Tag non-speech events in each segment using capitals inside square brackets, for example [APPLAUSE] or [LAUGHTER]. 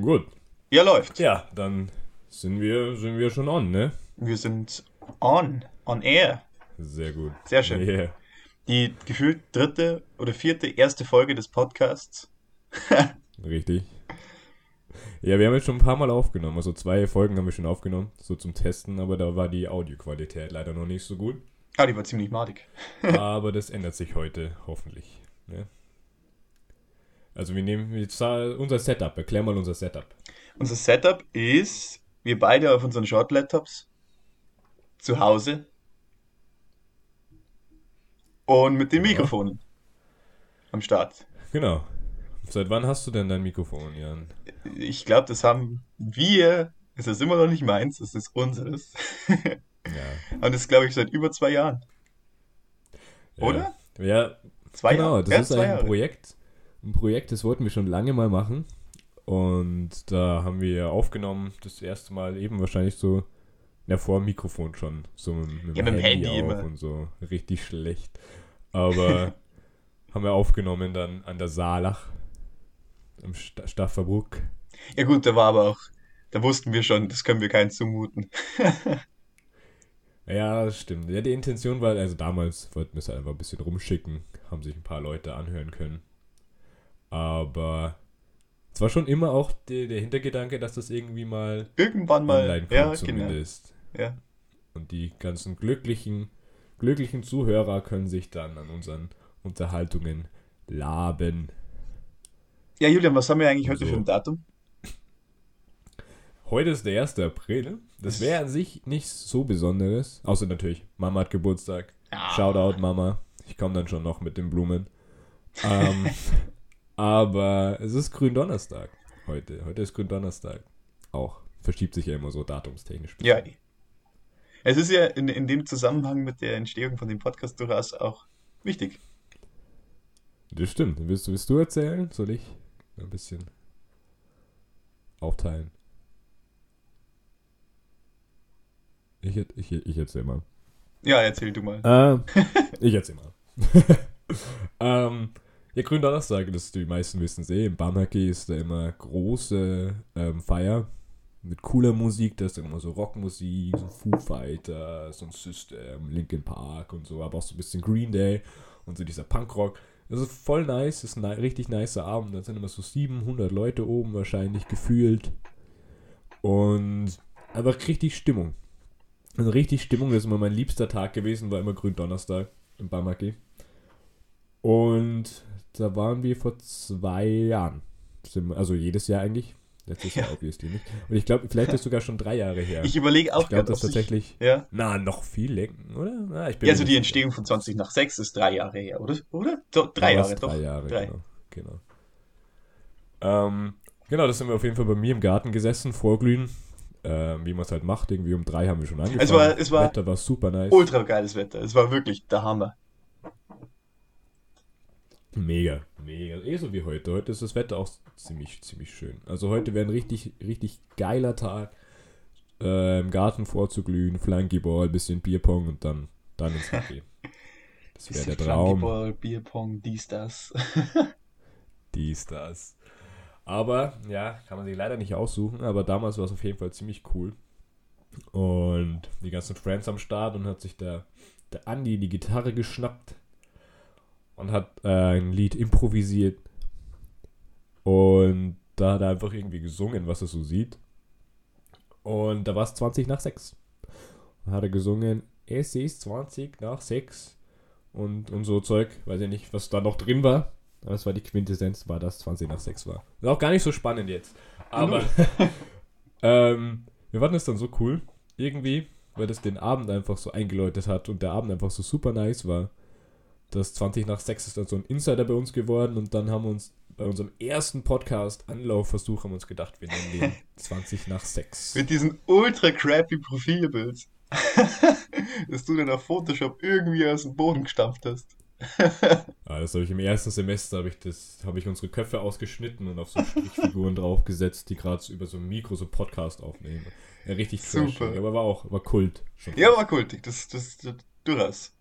Gut. Ja, läuft. Ja, dann sind wir, sind wir schon on, ne? Wir sind on, on air. Sehr gut. Sehr schön. Yeah. Die gefühlt dritte oder vierte, erste Folge des Podcasts. [LAUGHS] Richtig. Ja, wir haben jetzt schon ein paar Mal aufgenommen. Also zwei Folgen haben wir schon aufgenommen, so zum Testen, aber da war die Audioqualität leider noch nicht so gut. Ah, die war ziemlich madig. [LAUGHS] Aber das ändert sich heute hoffentlich. Ne? Also wir nehmen jetzt unser Setup. Erklär mal unser Setup. Unser Setup ist, wir beide auf unseren Short-Laptops zu Hause und mit den Ja. Mikrofonen am Start. Genau. Seit wann hast du denn dein Mikrofon, Jan? Ich glaube, das haben wir, es ist immer noch nicht meins, es ist unseres. Ja. [LAUGHS] Und das glaube ich seit über zwei Jahren. Oder? Ja, ja Zwei genau. Jahre. Das Ja, ist ein Jahre. Projekt. Ein Projekt, das wollten wir schon lange mal machen. Und da haben wir aufgenommen, das erste Mal eben wahrscheinlich so, ja, vor dem Mikrofon schon. So mit, mit Ja, dem Handy, Handy auch und so. Richtig schlecht. Aber [LAUGHS] haben wir aufgenommen dann an der Saalach. Im Sta Stafferbruck. Ja gut, da war aber auch, da wussten wir schon, das können wir keinen zumuten. [LAUGHS] Ja, das stimmt. Ja, die Intention war, also damals wollten wir es einfach ein bisschen rumschicken, haben sich ein paar Leute anhören können. Aber es war schon immer auch die, der Hintergedanke, dass das irgendwie mal Irgendwann mal, online kommt ja, genau. zumindest. Ja. Und die ganzen glücklichen, glücklichen Zuhörer können sich dann an unseren Unterhaltungen laben. Ja, Julian, was haben wir eigentlich heute So. für ein Datum? Heute ist der 1. April. Das wäre an sich nichts so Besonderes. Außer natürlich, Mama hat Geburtstag. Ah. Shoutout, Mama. Ich komme dann schon noch mit den Blumen. Ähm, [LAUGHS] aber es ist Gründonnerstag heute. Heute ist Gründonnerstag. Auch. Verschiebt sich ja immer so datumstechnisch. Ja, es ist ja in, in dem Zusammenhang mit der Entstehung von dem Podcast durchaus auch wichtig. Das stimmt. Willst, du- willst du erzählen? Soll ich ein bisschen aufteilen? Ich, ich, ich erzähl mal. Ja, erzähl du mal. Ähm, [LAUGHS] ich erzähl mal. [LAUGHS] ähm, ja, Gründonnerstag, das die meisten wissen es eh. Im Barmhacki ist da immer große ähm, Feier mit cooler Musik. Da ist dann immer so Rockmusik, so Foo Fighters und System, Linkin Park und so, aber auch so ein bisschen Green Day und so dieser Punkrock. Das ist voll nice, das ist ein richtig nicer Abend. Da sind immer so 700 Leute oben wahrscheinlich gefühlt. Und einfach richtig Stimmung. Also richtig Stimmung, das ist immer mein liebster Tag gewesen, war immer Gründonnerstag im Bamaki. Und da waren wir vor zwei Jahren. Also jedes Jahr eigentlich. Letztes Jahr Ja. obviously nicht. Und ich glaube, vielleicht ist sogar schon drei Jahre her. Ich überlege auch Ich glaube, das tatsächlich. Ja. Na, noch viel länger, oder? Na, ich bin ja, also die. Entstehung von 20 nach 6 ist drei Jahre her, oder? Oder? Do, drei war's Jahre, doch. Drei Jahre, Drei. genau. genau. Ähm, genau, das sind wir auf jeden Fall bei mir im Garten gesessen, vorglühen. Ähm, wie man es halt macht, irgendwie um drei haben wir schon angefangen. Es war- es war- Wetter war super nice. Ultra geiles Wetter. Es war wirklich der Hammer. Mega, mega. Eh so wie heute. Heute ist das Wetter auch ziemlich, ziemlich schön. Also heute wäre ein richtig, richtig geiler Tag. Äh, Im Garten vorzuglühen, Flunkyball, bisschen Bierpong und dann, dann ins Hockey. [LAUGHS] Das wäre der Traum. Flunkyball, Bierpong, dies, das. [LAUGHS] Dies, das. Aber, ja, kann man sich leider nicht aussuchen, aber damals war es auf jeden Fall ziemlich cool. Und die ganzen Friends am Start und hat sich der, der Andi die Gitarre geschnappt und hat äh, ein Lied improvisiert. Und da hat er einfach irgendwie gesungen, was er so sieht. Und da war es 20 nach 6. Und hat er gesungen, es ist 20 nach 6. Und, und so Zeug, weiß ich nicht, was da noch drin war. Aber es war die Quintessenz, war das 20 nach 6 war. Ist auch gar nicht so spannend jetzt. Aber [LAUGHS] ähm, wir fanden es dann so cool, irgendwie, weil das den Abend einfach so eingeläutet hat und der Abend einfach so super nice war. Das 20 nach 6 ist dann so ein Insider bei uns geworden und dann haben wir uns bei unserem ersten Podcast Anlaufversuch haben wir uns gedacht, wir nennen den [LAUGHS] 20 nach 6. Mit diesem ultra crappy Profilbild. [LAUGHS] das du dann auf Photoshop irgendwie aus dem Boden gestampft hast. [LAUGHS] Ja, das habe ich im ersten Semester, habe ich das, habe ich unsere Köpfe ausgeschnitten und auf so Strichfiguren draufgesetzt, die gerade so über so ein Mikro so einen Podcast aufnehmen. Ja, richtig trashig, Super. aber war auch, war Kult. Schon Ja, war kultig. Das, das, das durchaus.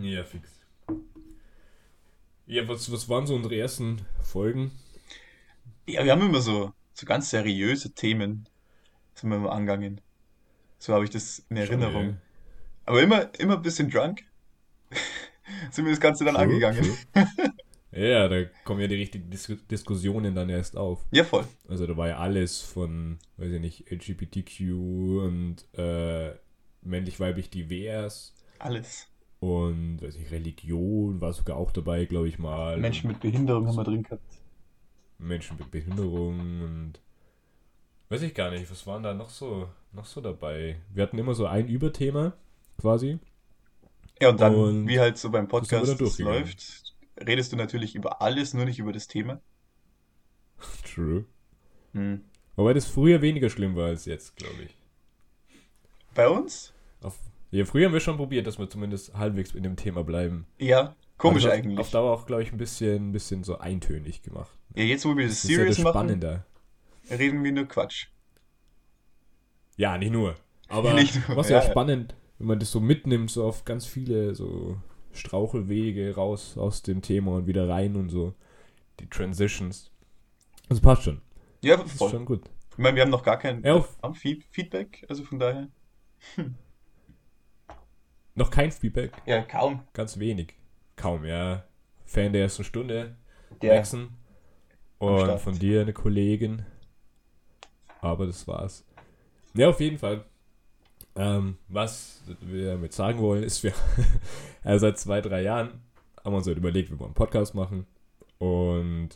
Ja, fix. Ja, was, was waren so unsere ersten Folgen? Ja, wir haben immer so, so ganz seriöse Themen, sind wir immer angegangen. So habe ich das in. Erinnerung. Aber immer, immer ein bisschen drunk [LAUGHS] sind wir das Ganze dann True, angegangen. true. [LAUGHS] Ja, da kommen ja die richtigen Dis Diskussionen dann erst auf. Ja, voll. Also da war ja alles von, weiß ich nicht, LGBTQ und äh, männlich-weiblich divers Alles. Und, weiß ich, Religion war sogar auch dabei, glaube ich mal. Menschen mit Behinderung haben wir drin gehabt. Menschen mit Behinderung und weiß ich gar nicht, was waren da noch so, noch so dabei? Wir hatten immer so ein Überthema quasi. Ja, und dann, Und wie halt so beim Podcast das läuft, redest du natürlich über alles, nur nicht über das Thema. [LAUGHS] True. Hm. Wobei das früher weniger schlimm war als jetzt, glaube ich. Bei uns? Auf, ja, früher haben wir schon probiert, dass wir zumindest halbwegs in dem Thema bleiben. Ja, komisch hat eigentlich. Auf Dauer auch, glaube ich, ein bisschen, ein bisschen so eintönig gemacht. Ja, jetzt wo wir das Das ist ja serious das machen, Spannender. reden wir nur Quatsch. Ja, nicht nur. Aber [LAUGHS] Nicht nur, was ja, ja, spannend, wenn man das so mitnimmt, so auf ganz viele so Strauchelwege raus aus dem Thema und wieder rein und so. Die Transitions. Das passt schon. Ja, Das ist schon gut. Ich meine, wir haben noch gar kein Ja, Feedback, also von daher. Noch kein Feedback. Ja, kaum. Ganz wenig. Kaum, ja. Fan der ersten Stunde. Der, Maxen. Und von dir eine Kollegin. Aber das war's. Ja, auf jeden Fall. Ähm, was wir damit sagen wollen, ist, wir also [LAUGHS] seit zwei, drei Jahren haben wir uns halt überlegt, wir wollen einen Podcast machen. Und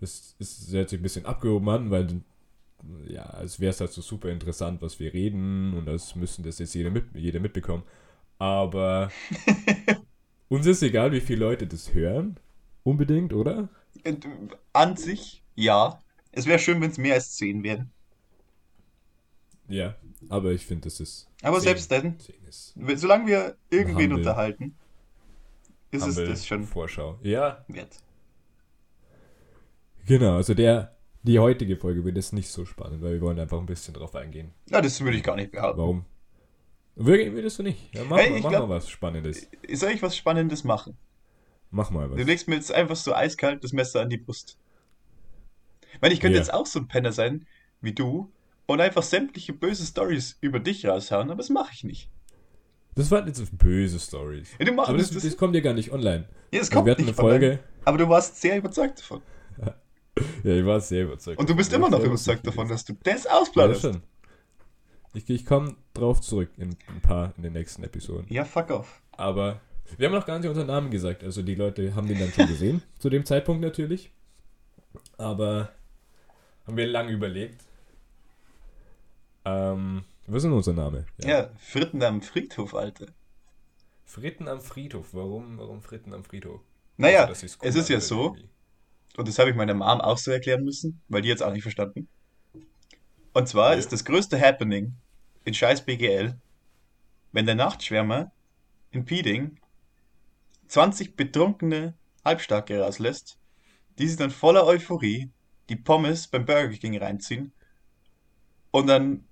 das ist sich ein bisschen abgehoben an, weil ja, als wäre es halt so super interessant, was wir reden und das müssen das jetzt jeder, mit, jeder mitbekommen. Aber [LAUGHS] uns ist egal, wie viele Leute das hören. Unbedingt, oder? Äh, an sich, ja. Es wäre schön, wenn es mehr als 10 wären. Ja, aber ich finde, das ist. Aber zehn. selbst dann, ist solange wir irgendwen Humble. unterhalten, ist es Humble das schon Vorschau. Ja, wert. genau. Also der, die heutige Folge wird jetzt nicht so spannend, weil wir wollen einfach ein bisschen drauf eingehen. Ja, das würde ich gar nicht behaupten. Warum? Wir- Würdest du nicht? Ja, mach, Hey, mal, mach glaub- mal was Spannendes. Soll ich was Spannendes machen? Mach mal was. Du legst mir jetzt einfach so eiskalt das Messer an die Brust. Weil ich könnte Ja. jetzt auch so ein Penner sein wie du und einfach sämtliche böse Stories über dich raushauen, aber das mache ich nicht. Das waren jetzt böse Stories. Ja, du machst Aber das, das, das kommt ja gar nicht online. ja, das kommt wir hatten nicht eine Folge. Aber du warst sehr überzeugt davon. [LAUGHS] Ja, ich war sehr überzeugt. Und du bist immer noch überzeugt davon, dass du das Ja, ausplauderst. schon. Ich, ich komme drauf zurück in ein paar in den nächsten Episoden. Ja, fuck off. Aber wir haben noch gar nicht unseren Namen gesagt. Also die Leute haben den dann schon gesehen, [LAUGHS] zu dem Zeitpunkt natürlich. Aber haben wir lange überlegt. Ähm, was ist denn unser Name? Ja, Fritten am Friedhof, Alter. Fritten am Friedhof. Warum, warum Fritten am Friedhof? Naja, Also, es ist ja anhört so, irgendwie. und das habe ich meiner Mom auch so erklären müssen, weil die jetzt auch nicht verstanden. Und zwar Ja. ist das größte Happening in scheiß BGL, wenn der Nachtschwärmer in Pieding 20 betrunkene Halbstarke rauslässt, die sich dann voller Euphorie die Pommes beim Burger King reinziehen. Und dann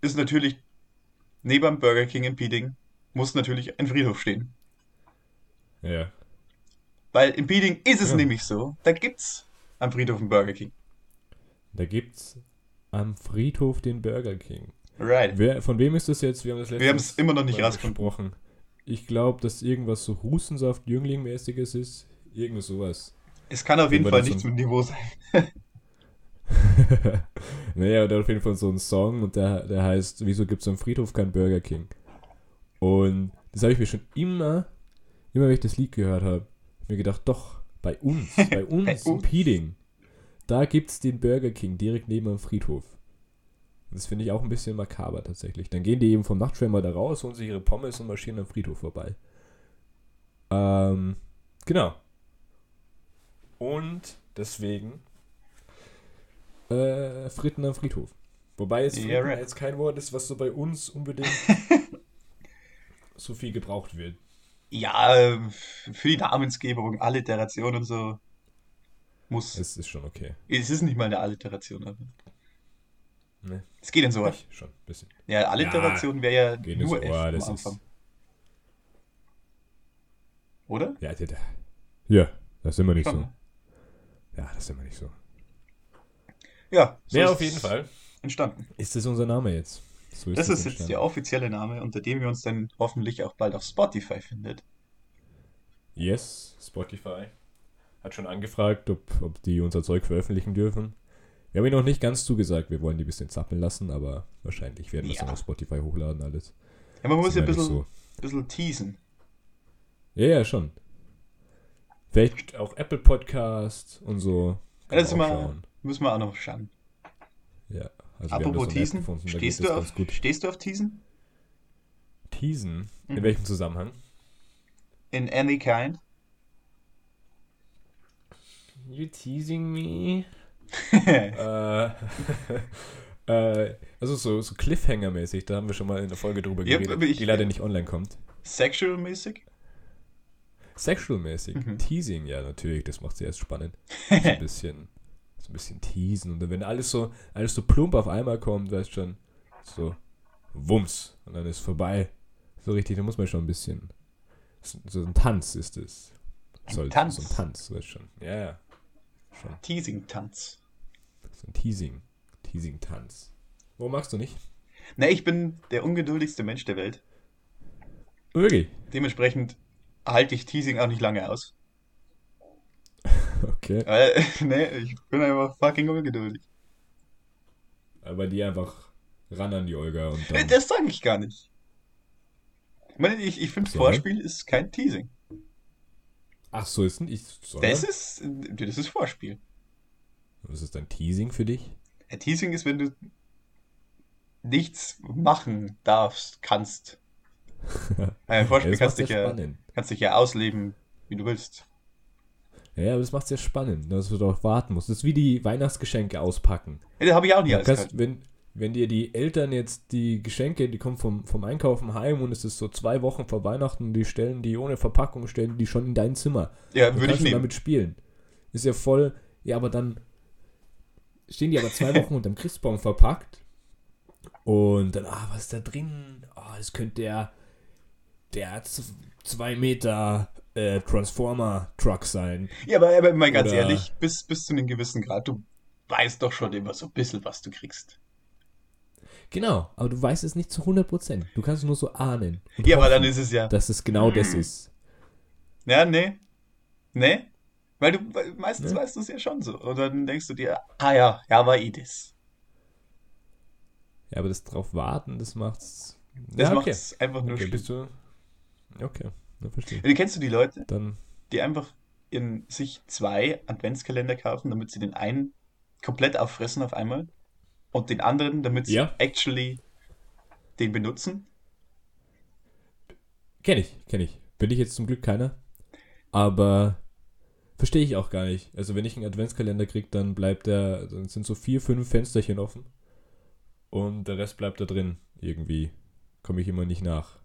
ist natürlich neben dem Burger King in Pieding muss natürlich ein Friedhof stehen. Ja. Weil in Pieding ist es Ja. nämlich so, da gibt's am Friedhof einen Burger King. Da gibt's am Friedhof den Burger King. Right. Wer, von wem ist das jetzt? Wir haben das Wir haben's immer noch nicht besprochen. Ich glaube, dass irgendwas so Hustensaft Jüngling-mäßiges ist. Irgend sowas. Es kann auf jeden Fall nichts mit Niveau sein. [LAUGHS] naja, und auf jeden Fall so ein Song und der, der heißt, wieso gibt es am Friedhof kein Burger King? Und das habe ich mir schon immer, immer wenn ich das Lied gehört habe, mir gedacht, doch, bei uns, [LAUGHS] bei uns in uns. Da gibt es den Burger King direkt neben dem Friedhof. Das finde ich auch ein bisschen makaber tatsächlich. Dann gehen die eben vom Nachtschwimmer da raus, holen sich ihre Pommes und marschieren am Friedhof vorbei. Ähm, genau. Und deswegen äh, Fritten am Friedhof. Wobei jetzt Ja, Fritten right. jetzt kein Wort ist, was so bei uns unbedingt [LAUGHS] so viel gebraucht wird. Ja, äh, für die Namensgebung, Alliteration und so muss. Es ist schon okay. Es ist nicht mal eine Alliteration, aber. Ne? Es geht in so. Ich schon, bisschen. Ja, Alliteration wäre ja Geht ins nur F Ohr, am das Anfang. ist. Oder? Ja, ja, ja. ja, das ist immer nicht Schon, so. Ja, das ist immer nicht so. Ja, so ja, ist auf jeden Fall. Entstanden. Ist das unser Name jetzt? So Das es ist jetzt entstanden. der offizielle Name, unter dem ihr uns dann hoffentlich auch bald auf Spotify findet. Yes, Spotify. Hat schon angefragt, ob, ob die unser Zeug veröffentlichen dürfen. Wir haben ihnen noch nicht ganz zugesagt, wir wollen die ein bisschen zappeln lassen, aber wahrscheinlich werden wir es Ja. dann auf Spotify hochladen alles. Ja, man muss ja ein wir nicht bisschen, bisschen teasen. Ja, ja, schon. Vielleicht auch Apple Podcast und so. Ja, das mal, müssen wir auch noch schauen. Ja, also Apropos so teasen, gefunden, stehst, du das auf, stehst du auf teasen? Teasen? In Mhm. welchem Zusammenhang? In any kind? You teasing me? [LAUGHS] äh, [LAUGHS] äh, also so, so Cliffhanger-mäßig, da haben wir schon mal in der Folge drüber Ja, geredet, ich- die leider nicht online kommt. Sexual-mäßig? Sexual-mäßig. Mhm. Teasing, ja, natürlich, das macht sie erst spannend. So ein bisschen, [LAUGHS] so ein bisschen teasen. Und dann, wenn alles so, alles so plump auf einmal kommt, weißt schon, so Wumms. Und dann ist vorbei. So richtig, da muss man schon ein bisschen. So ein Tanz ist es. Ein Soll- Tanz? So ein Tanz, weißt schon. Ja, ja. Schon. Teasing-Tanz. So ein Teasing. Teasing-Tanz. Wo magst du nicht? Ne, ich bin der ungeduldigste Mensch der Welt. Wirklich? Dementsprechend halte ich Teasing auch nicht lange aus. [LAUGHS] Okay. Weil, [LAUGHS] ne, ich bin einfach fucking ungeduldig. Aber die einfach ran an die Olga und dann. Das sage ich gar nicht. Ich meine, ich, ich finde. Vorspiel ist kein Teasing. Ach so, ist nicht. So, Das ist, das ist Vorspiel. Was ist ein Teasing für dich? Ein Teasing ist, wenn du nichts machen darfst, kannst. [LAUGHS] Ein Vorspiel kannst dich, ja kannst dich ja ausleben, wie du willst. Ja, aber das macht es ja spannend, dass du doch warten musst. Das ist wie die Weihnachtsgeschenke auspacken. Ja, das habe ich auch nie alles kannst, wenn, wenn dir die Eltern jetzt die Geschenke, die kommen vom, vom Einkaufen heim und es ist so zwei Wochen vor Weihnachten, die stellen die ohne Verpackung, stellen die schon in dein Zimmer. Ja, würde ich nehmen. damit spielen. Ist ja voll, ja, aber dann stehen die aber zwei Wochen unterm Christbaum verpackt und dann, ah, was ist da drin? Ah, das könnte der, der zwei Meter äh, Transformer-Truck sein. Ja, aber, aber mal ganz Oder- ehrlich, bis, bis zu einem gewissen Grad, du weißt doch schon immer so ein bisschen, was du kriegst. Genau, aber du weißt es nicht zu 100%. Du kannst es nur so ahnen. und Ja, aber dann ist es ja. dass es genau das Hm. ist. Ja, nee. Nee. Weil du weil meistens Nee. weißt du es ja schon so. Und dann denkst du dir, ah ja, ja, war eh das. Ja, aber das drauf warten, das macht's. Das ja, macht okay. es einfach nur okay, schlimm. bist du. Okay, dann verstehe. Ja, Kennst du die Leute, Dann. die einfach in sich zwei Adventskalender kaufen, damit sie den einen komplett auffressen auf einmal und den anderen, damit sie Ja. actually den benutzen? Kenn ich, kenn ich. Bin ich jetzt zum Glück keiner. Aber verstehe ich auch gar nicht. Also wenn ich einen Adventskalender krieg, dann bleibt der, dann sind so vier, fünf Fensterchen offen. Und der Rest bleibt da drin. Irgendwie. Komme ich immer nicht nach.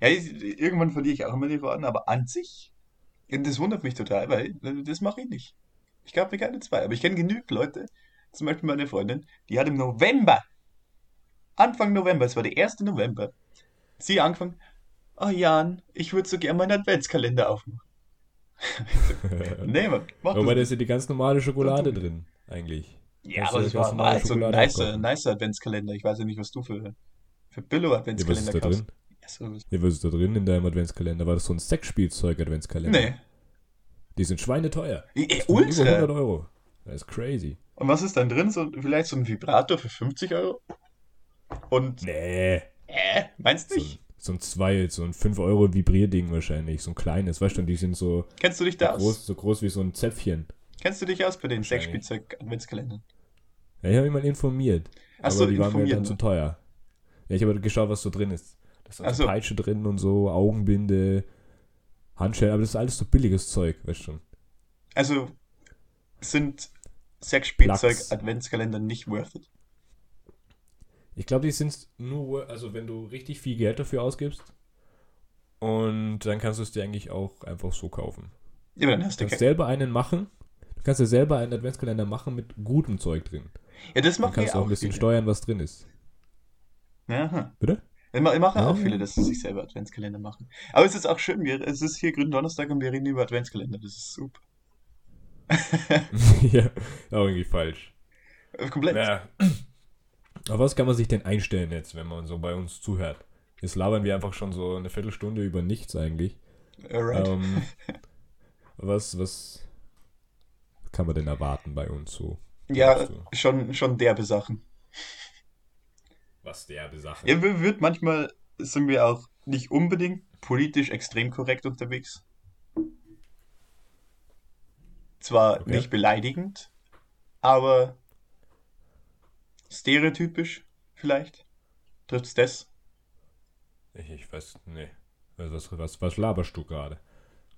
Ja, irgendwann verliere ich auch immer die Worte, aber an sich, das wundert mich total, weil äh, das mache ich nicht. Ich kaufe mir keine zwei, aber ich kenne genügend Leute, zum Beispiel meine Freundin, die hat im November, Anfang November, es war der 1. November, sie angefangen, oh Jan, ich würde so gerne meinen Adventskalender aufmachen. [LAUGHS] Nee, Mann, mach das Aber da ist ja die ganz normale Schokolade drin, eigentlich. Ja, Kannst aber das war, halt so ein Schokolade nicer, nicer Adventskalender. Ich weiß ja nicht, was du für, für Ja, was ist Billo-Adventskalender da kaufst. drin? Ja, so, Ja, was ist da drin in deinem Adventskalender? War das so ein Sexspielzeug-Adventskalender? nee. Die sind schweineteuer. Ey, Über 100 Ultra. Euro. Das ist crazy. Und was ist dann drin? So, vielleicht so ein Vibrator für 50 Euro? Und, Nee. äh, meinst du So, nicht? so ein 2, so ein 5 Euro Vibrierding wahrscheinlich. So ein kleines. Weißt du, und die sind so Kennst du dich da aus? groß, so groß wie so ein Zäpfchen. Kennst du dich aus bei den. Sexspielzeug-Adventskalendern? Ja, ich habe mich mal informiert. Ach aber so, die waren mir dann ne? zu teuer. Ja, ich habe geschaut, was so drin ist. Da ist Ach dann so so. Peitsche drin und so, Augenbinde, Handschellen, aber das ist alles so billiges Zeug, weißt du schon. Also, sind Platz. Sexspielzeug-Adventskalender nicht worth it? Ich glaube, die sind nur, also wenn du richtig viel Geld dafür ausgibst und dann kannst du es dir eigentlich auch einfach so kaufen. Ja, dann hast Du kannst selber einen machen. Du kannst dir selber einen Adventskalender machen mit gutem Zeug drin. Ja, das Dann machen kannst ja du auch auch ein bisschen viele. steuern, was drin ist. Aha. Bitte? Ich ma- ich mache auch Ah. viele, dass sie sich selber Adventskalender machen. Aber es ist auch schön, wir, es ist hier Gründonnerstag und wir reden über Adventskalender. Das ist super. [LAUGHS] ja, auch irgendwie falsch. Komplett. Ja. Auf was kann man sich denn einstellen jetzt, wenn man so bei uns zuhört? Jetzt labern wir einfach schon so eine Viertelstunde über nichts eigentlich. Alright. Ähm, was, was kann man denn erwarten bei uns so? ja, schon, schon derbe Sachen. Was derbe Sache. Ja, wir- wird manchmal sind wir auch nicht unbedingt politisch extrem korrekt unterwegs. Zwar Okay. nicht beleidigend, aber stereotypisch vielleicht. Trifft's das? Ich, ich weiß, nee. Was, was, was laberst du gerade?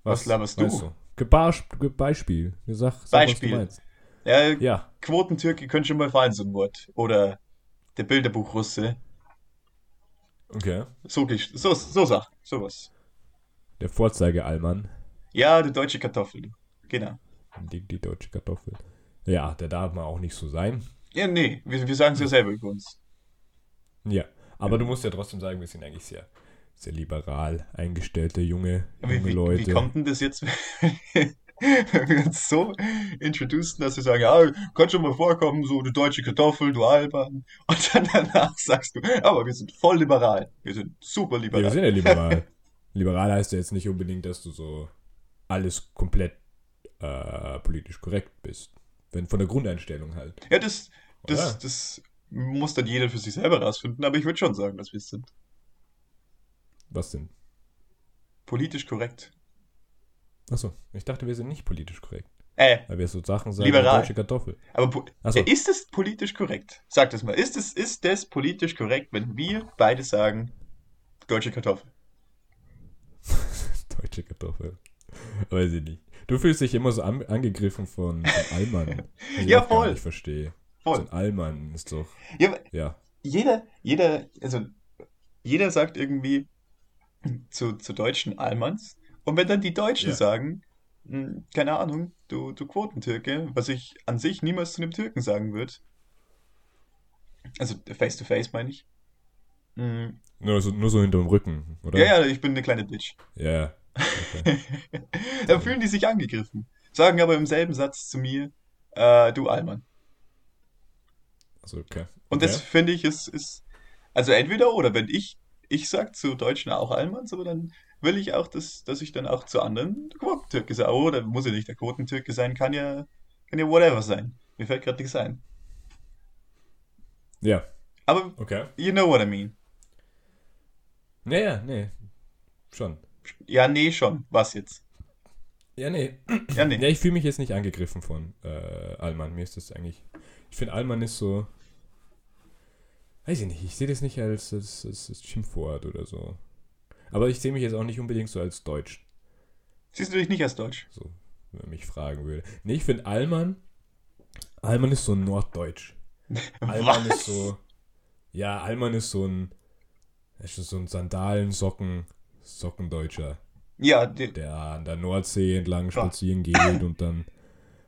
Was laberst du? weißt Bar- gib Beispiel. Sag, sag Beispiel. Was du. Ja, Ja, Quotentürke könnte schon mal fallen, so ein Wort. Oder der Bilderbuchrusse. okay. So, so, so Sachen, sowas. Der Vorzeige-Allmann. Ja, die deutsche Kartoffel. Genau. Die, die deutsche Kartoffel. Ja, der darf mal auch nicht so sein. Ja, nee, wir, wir sagen es ja selber über uns. Ja, aber du musst ja trotzdem sagen, wir sind eigentlich sehr, sehr liberal eingestellte junge, junge wie, Leute. wie kommt denn das jetzt, [LAUGHS] wenn wir uns so introducen, dass wir sagen, ja, kann schon mal vorkommen, so du deutsche Kartoffel, du Alban. Und dann danach sagst du, aber wir sind voll liberal. Wir sind super Ja, wir liberal. sind ja liberal. [LAUGHS] liberal heißt ja jetzt nicht unbedingt, dass du so alles komplett äh, politisch korrekt bist. Wenn von der Grundeinstellung halt. Ja, das, Oder? das, das muss dann jeder für sich selber rausfinden, aber ich würde schon sagen, dass wir es sind. Was denn? Politisch korrekt. Achso, ich dachte, wir sind nicht politisch korrekt. Äh, Weil wir so Sachen sagen Liberal. deutsche Kartoffel. aber Achso, ist es politisch korrekt? Sag das mal. Ist es, ist das politisch korrekt, wenn wir beide sagen, deutsche Kartoffel? [LAUGHS] deutsche Kartoffel. Weiß ich nicht. Du fühlst dich immer so an, angegriffen von, von Allmann. [LAUGHS] Ich Ja, voll. nicht verstehe. Voll. So ein Allmann ist doch. Ja, Ja. jeder, jeder, also jeder sagt irgendwie zu, zu deutschen Almans. Und wenn dann die Deutschen Ja. sagen, hm, keine Ahnung, du, du Quotentürke, was ich an sich niemals zu einem Türken sagen würde. Also face to face meine ich. Hm, Nur so, nur so hinterm Rücken, oder? Ja, ja, ich bin eine kleine Bitch. Ja. Okay. [LAUGHS] da fühlen die sich angegriffen. Sagen aber im selben Satz zu mir, äh, du Alman. Also, okay. Und okay. das finde ich ist, ist, also entweder oder, wenn ich, ich sag zu Deutschen auch Almans, aber dann will ich auch, dass, dass ich dann auch zu anderen Quotentürke sage. Oder muss ja nicht der Quotentürke sein, kann ja, kann ja whatever sein. Mir fällt gerade nichts ein. Ja, Aber okay. you know what I mean. Naja, nee. Schon. Ja, nee, schon. Was jetzt? Ja, nee. Ja, nee. Ja, ich fühle mich jetzt nicht angegriffen von äh, Allmann. Mir ist das eigentlich. Ich finde, Allmann ist so. Weiß ich nicht. Ich sehe das nicht als, als, als, als Schimpfwort oder so. Aber ich sehe mich jetzt auch nicht unbedingt so als Deutsch, Siehst du dich nicht als Deutsch? so, wenn man mich fragen würde. Nee, ich finde Allmann. Allmann ist so Norddeutsch. Allmann ist so. Ja, Allmann ist so ein. [LAUGHS] ist so ein Sandalen, Socken, Sockendeutscher. Ja, die, der an der Nordsee entlang spazieren geht und dann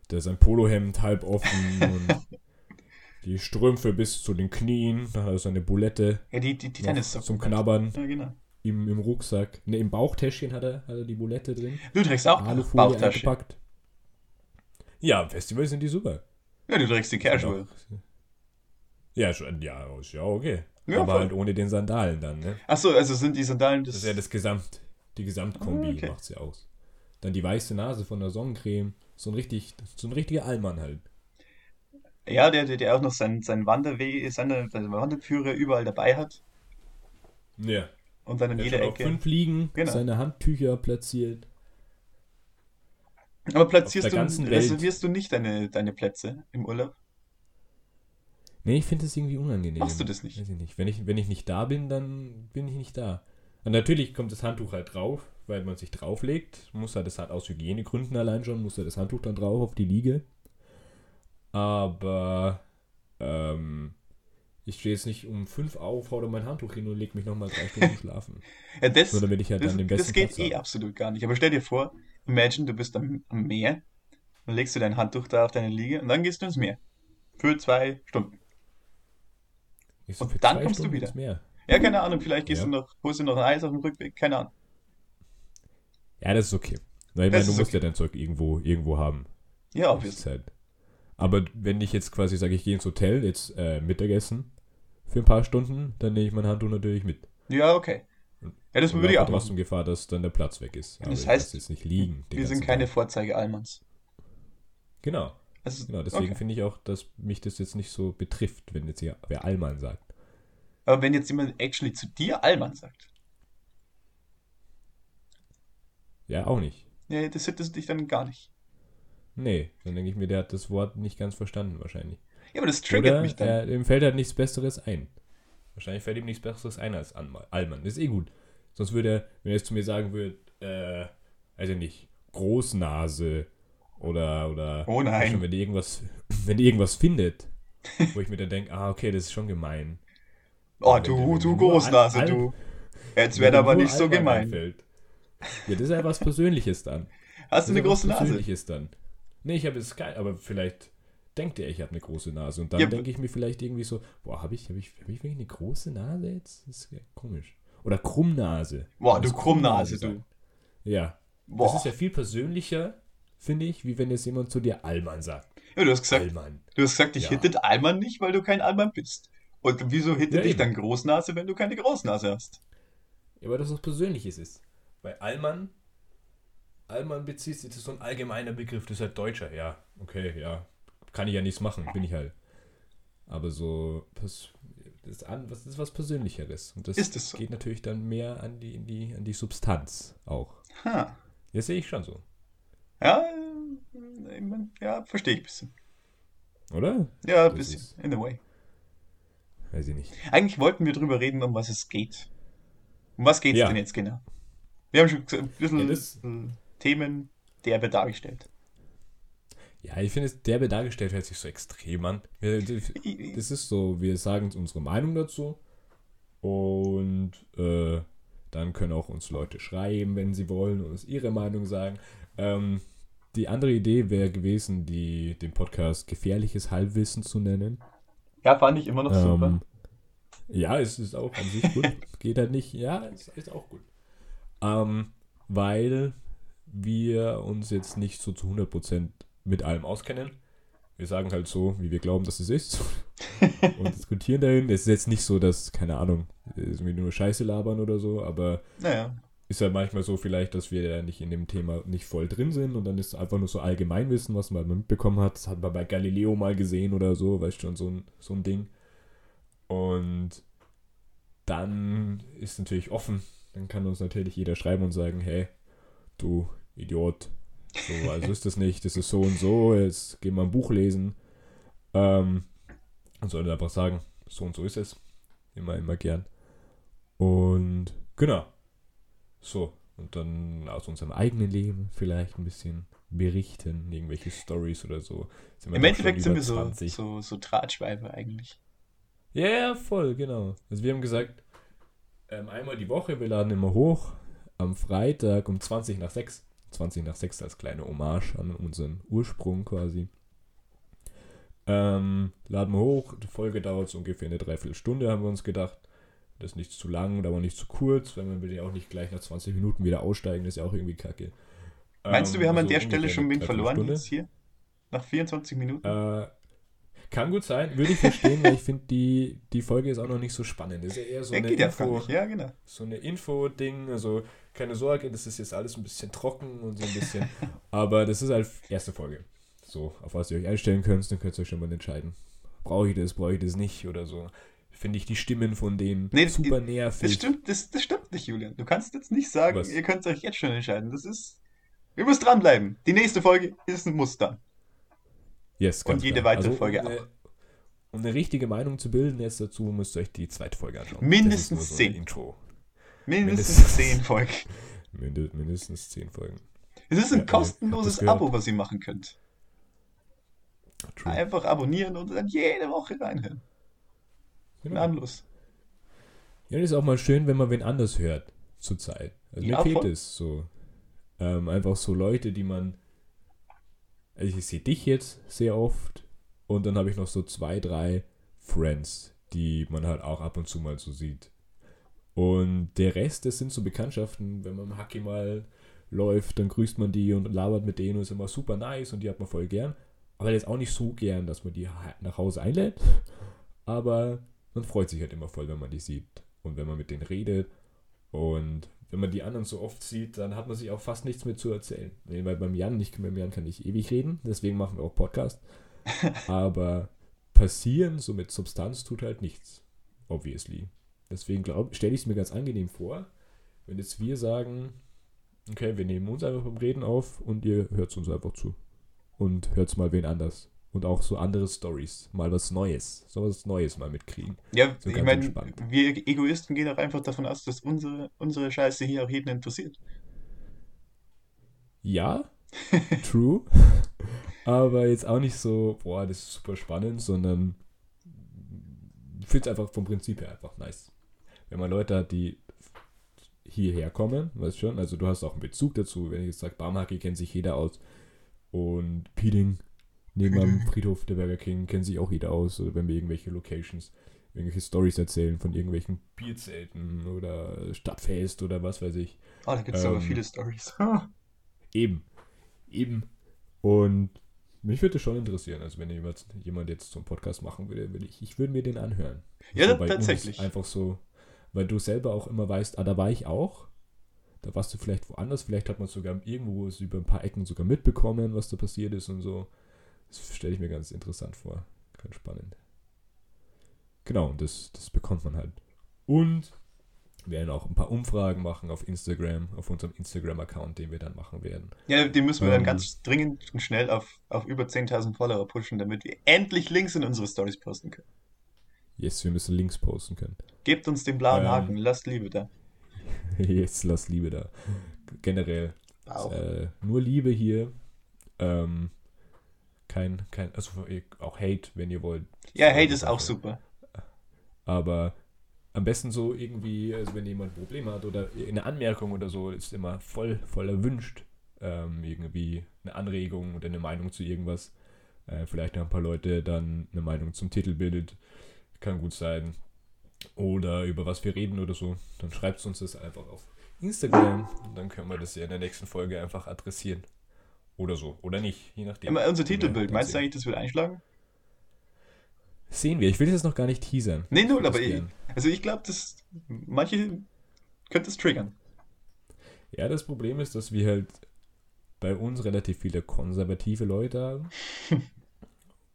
der sein Polohemd halb offen [LAUGHS] und die Strümpfe bis zu den Knien, dann hat er seine Bulette ja, die, die, die zum Knabbern Ja, genau. im, im Rucksack. Ne, im Bauchtäschchen hat er, hat er die Bulette drin. Du trägst auch Alufolie Bauchtasche. eingepackt. Ja, am Festival sind die super. Ja, du trägst die Casual. Ja, schon, ja, ist ja okay. Ja, Aber voll. halt ohne den Sandalen dann, ne? Achso, also sind die Sandalen Das das. ist ja das Gesamt, die Gesamtkombi Ah, okay. macht's ja aus. Dann die weiße Nase von der Sonnencreme. So ein richtig, so ein richtiger Allmann halt. Ja, der, der, der auch noch seinen, seinen Wanderweg, seine, seine Wanderführer überall dabei hat. Ja. Und dann in Er jeder Ecke. fünf Liegen Genau. seine Handtücher platziert. Aber platzierst du, reservierst du nicht deine, deine Plätze im Urlaub? Nee, ich finde das irgendwie unangenehm. Machst du das nicht? Weiß ich nicht. Wenn ich, wenn ich nicht da bin, dann bin ich nicht da. Und natürlich kommt das Handtuch halt drauf, weil man sich drauflegt. Muss halt das halt aus Hygienegründen allein schon, muss halt das Handtuch dann drauf auf die Liege. Aber ähm, ich stehe jetzt nicht um fünf auf, hau da mein Handtuch hin und leg mich nochmal drei Stunden [LAUGHS] schlafen. Ja, das, Nur damit ich halt das, dann den das besten geht Platz eh habe. absolut gar nicht. Aber stell dir vor, imagine, du bist am, am Meer, dann legst du dein Handtuch da auf deine Liege und dann gehst du ins Meer. Für zwei Stunden. So, und dann kommst du Stunden wieder. ins Meer. Ja, keine Ahnung, vielleicht gehst Ja. du noch, holst du noch ein Eis auf dem Rückweg, keine Ahnung. Ja, das ist okay. Weil ich Das meine, du musst okay. ja dein Zeug irgendwo, irgendwo haben. Ja, Das obviously. halt. Aber wenn ich jetzt quasi sage, ich gehe ins Hotel, jetzt äh, Mittagessen für ein paar Stunden, dann nehme ich mein Handtuch natürlich mit. Ja, okay. Ja, das Und würde ich auch trotzdem. Gefahr, dass dann der Platz weg ist. Das ich heißt, jetzt nicht liegen. Wir sind keine Tag. Vorzeige-Almans. Genau, Also, genau. Deswegen okay. finde ich auch, dass mich das jetzt nicht so betrifft, wenn jetzt hier wer Allmann sagt. Aber wenn jetzt jemand actually zu dir Allmann sagt, Ja, auch nicht. nee, das hittet dich dann gar nicht. Nee, dann denke ich mir, der hat das Wort nicht ganz verstanden wahrscheinlich. Ja, aber das triggert Oder mich dann. Er, ihm fällt halt nichts Besseres ein. Wahrscheinlich fällt ihm nichts Besseres ein als Allmann. Das ist eh gut. Sonst würde er, wenn er jetzt zu mir sagen würde, äh, also nicht, Großnase oder, oder Oh nein. schon, wenn die irgendwas, wenn die irgendwas findet, wo ich mir dann denke, [LAUGHS] ah, okay, das ist schon gemein. oh, wenn du, wenn du Großnase, Al- Al- du. Jetzt wäre dir aber nicht so gemein. einfällt. Ja, das ist ja was Persönliches dann. Hast du eine große Nase? Persönliches dann. Nee, ich habe es geil, aber vielleicht denkt er, ich habe eine große Nase. Und dann Ja, denke ich mir vielleicht irgendwie so, boah, habe ich, hab ich, hab ich wirklich eine große Nase jetzt? Das ist ja komisch. Oder Krummnase. Boah, du Krummnase, du. Ja. Boah. Das ist ja viel persönlicher, finde ich, wie wenn jetzt jemand zu dir Allmann sagt. Ja, du hast gesagt, Allmann. du hast gesagt, ich Ja. hittet Allmann nicht, weil du kein Allmann bist. Und wieso hittet Ja, dich eben. dann Großnase, wenn du keine Großnase hast? Ja, aber das was Persönliches ist. Bei Allmann, Allmann bezieht sich, das ist so ein allgemeiner Begriff, das ist halt Deutscher. Ja, okay, ja. Kann ich ja nichts machen, bin ich halt. Aber so, das ist, an, was ist was Persönlicheres. Und das es so? geht natürlich dann mehr an die, in die, an die Substanz auch. Ha. Das sehe ich schon so. Ja, ich mein, ja, verstehe ich ein bisschen. Oder? Ja, ein Das bisschen. ist- In a way. Weiß ich nicht. Eigentlich wollten wir drüber reden, um was es geht. Um was geht es Ja. denn jetzt genau? Wir haben schon ein bisschen Ja, das- äh, Themen derbe dargestellt. Ja, ich finde, es derbe dargestellt hört sich so extrem an. Das ist so, wir sagen uns unsere Meinung dazu und äh, dann können auch uns Leute schreiben, wenn sie wollen und uns ihre Meinung sagen. Ähm, die andere Idee wäre gewesen, die, den Podcast Gefährliches Halbwissen zu nennen. Ja, fand ich immer noch super. Ähm, ja, es ist auch an sich gut. [LAUGHS] Geht halt nicht. Ja, es ist auch gut. Ähm, weil wir uns jetzt nicht so zu 100% mit allem auskennen. Wir sagen halt so, wie wir glauben, dass es ist. [LAUGHS] und diskutieren dahin. Es ist jetzt nicht so, dass, keine Ahnung, irgendwie nur Scheiße labern oder so, aber Naja, ist ja manchmal so vielleicht, dass wir ja nicht in dem Thema nicht voll drin sind und dann ist einfach nur so Allgemeinwissen, was man mitbekommen hat. Das hat man bei Galileo mal gesehen oder so, weißt schon, so ein, so ein Ding. Und dann ist natürlich offen. Dann kann uns natürlich jeder schreiben und sagen, hey, du Idiot, so also ist das nicht, das ist so und so, jetzt geh mal ein Buch lesen. Ähm, und soll einfach sagen, so und so ist es. Immer, immer gern. Und genau. So, und dann aus unserem eigenen Leben vielleicht ein bisschen berichten, irgendwelche Stories oder so. Im Endeffekt sind wir so, 20. so, so Drahtschweibe eigentlich. Ja, ja, voll, genau. Also wir haben gesagt, ähm, einmal die Woche, wir laden immer hoch, am Freitag um 20 nach 6. 20 nach 6 als kleine Hommage an unseren Ursprung quasi. Ähm, laden wir hoch, die Folge dauert so ungefähr eine Dreiviertelstunde, haben wir uns gedacht. Das ist nicht zu lang, aber nicht zu kurz, weil man will ja auch nicht gleich nach 20 Minuten wieder aussteigen, das ist ja auch irgendwie kacke. Meinst du, wir Ähm, haben an also der Stelle schon wen verloren Dreiviertelstunde. jetzt hier? Nach 24 Minuten? Äh, kann gut sein, würde ich verstehen, weil ich finde, die, die Folge ist auch noch nicht so spannend. Das ist ja eher so ja, eine Info. Ja, genau. so eine Info-Ding. Also keine Sorge, das ist jetzt alles ein bisschen trocken und so ein bisschen. [LAUGHS] aber das ist halt erste Folge. So, auf was ihr euch einstellen könnt, dann könnt ihr euch schon mal entscheiden. Brauche ich das, brauche ich das nicht oder so. Finde ich die Stimmen von denen Nee, super Das nervig. stimmt, das, das stimmt nicht, Julian. Du kannst jetzt nicht sagen, Was? ihr könnt euch jetzt schon entscheiden. Das ist. Ihr müsst dranbleiben. Die nächste Folge ist ein Muster. Yes, Und jede weitere Folge um eine, um eine richtige Meinung zu bilden jetzt dazu, müsst ihr euch die zweite Folge anschauen. Mindestens das so zehn. Intro. Mindestens Mindestens. 10 [LAUGHS] Folgen. Minde, mindestens zehn Folgen. Es ist Ja, ein ihr kostenloses das. Abo, was ihr machen könnt. True. Einfach abonnieren und dann jede Woche reinhören. Genau. Gnadenlos. Ja, das ist auch mal schön, wenn man wen anders hört zur Zeit. Also Ja, mir fehlt voll. es so. Ähm, einfach so Leute, die man. Also ich sehe dich jetzt sehr oft und dann habe ich noch so zwei, drei Friends, die man halt auch ab und zu mal so sieht. Und der Rest, das sind so Bekanntschaften, wenn man im Hacki mal läuft, dann grüßt man die und labert mit denen und ist immer super nice und die hat man voll gern. aber jetzt auch nicht so gern, dass man die nach Hause einlädt. Aber man freut sich halt immer voll, wenn man die sieht und wenn man mit denen redet. Und wenn man die anderen so oft sieht, dann hat man sich auch fast nichts mehr zu erzählen. Weil beim Jan, nicht, beim Jan kann ich ewig reden, deswegen machen wir auch Podcast. [LAUGHS] Aber passieren, so mit Substanz, tut halt nichts. Obviously. Deswegen stelle ich es mir ganz angenehm vor, wenn jetzt wir sagen, okay, wir nehmen uns einfach beim Reden auf und ihr hört uns einfach zu. Und hört mal wen anders. Und auch so andere Stories. Mal was Neues. So was Neues mal mitkriegen. Ja, so ich meine, wir Egoisten gehen auch einfach davon aus, dass unsere, unsere Scheiße hier auch jeden interessiert. Ja, [LAUGHS] true. Aber jetzt auch nicht so, boah, das ist super spannend, sondern ich finde es einfach vom Prinzip her einfach nice. Wenn man Leute hat, die hierher kommen, weißt schon, also du hast auch einen Bezug dazu. Wenn ich jetzt sage, Barmhacke kennt sich jeder aus und Peeling neben am Friedhof der Burger King kennt sich auch jeder aus. Oder wenn wir irgendwelche Locations, irgendwelche Stories erzählen von irgendwelchen Bierzelten oder Stadtfest oder was weiß ich. Ah, oh, da gibt es ähm, aber viele Stories. [LAUGHS] eben. Eben. Und mich würde schon interessieren, also wenn jemand, jemand jetzt zum Podcast machen würde, würde ich, ich würde mir den anhören. Ja, so tatsächlich. Einfach so, weil du selber auch immer weißt, ah, da war ich auch. Da warst du vielleicht woanders, vielleicht hat man sogar irgendwo über ein paar Ecken sogar mitbekommen, was da passiert ist und so. Das stelle ich mir ganz interessant vor. Ganz spannend. Genau, und das, das bekommt man halt. Und wir werden auch ein paar Umfragen machen auf Instagram, auf unserem Instagram-Account, den wir dann machen werden. Ja, den müssen wir ähm, dann ganz dringend und schnell auf, auf über 10.000 Follower pushen, damit wir endlich Links in unsere Stories posten können. Yes, wir müssen Links posten können. Gebt uns den blauen ähm, Haken, lasst Liebe da. [LAUGHS] Jetzt lasst Liebe da. Generell. Äh, nur Liebe hier. Ähm, kein, kein, also auch Hate, wenn ihr wollt. Ja, Hate ist auch super. Aber am besten so irgendwie, also wenn jemand ein Problem hat oder eine Anmerkung oder so, ist immer voll, voll erwünscht. Ähm, irgendwie eine Anregung oder eine Meinung zu irgendwas. Äh, vielleicht haben ein paar Leute dann eine Meinung zum Titel bildet. Kann gut sein. Oder über was wir reden oder so. Dann schreibt uns das einfach auf Instagram und dann können wir das ja in der nächsten Folge einfach adressieren. Oder so. Oder nicht, je nachdem. Immer unser Titelbild, meinst du eigentlich, das wird einschlagen? Sehen wir. Ich will das noch gar nicht teasern. Nee, null, aber ich, also ich glaube, dass manche könnte es triggern. Ja, das Problem ist, dass wir halt bei uns relativ viele konservative Leute haben. [LAUGHS]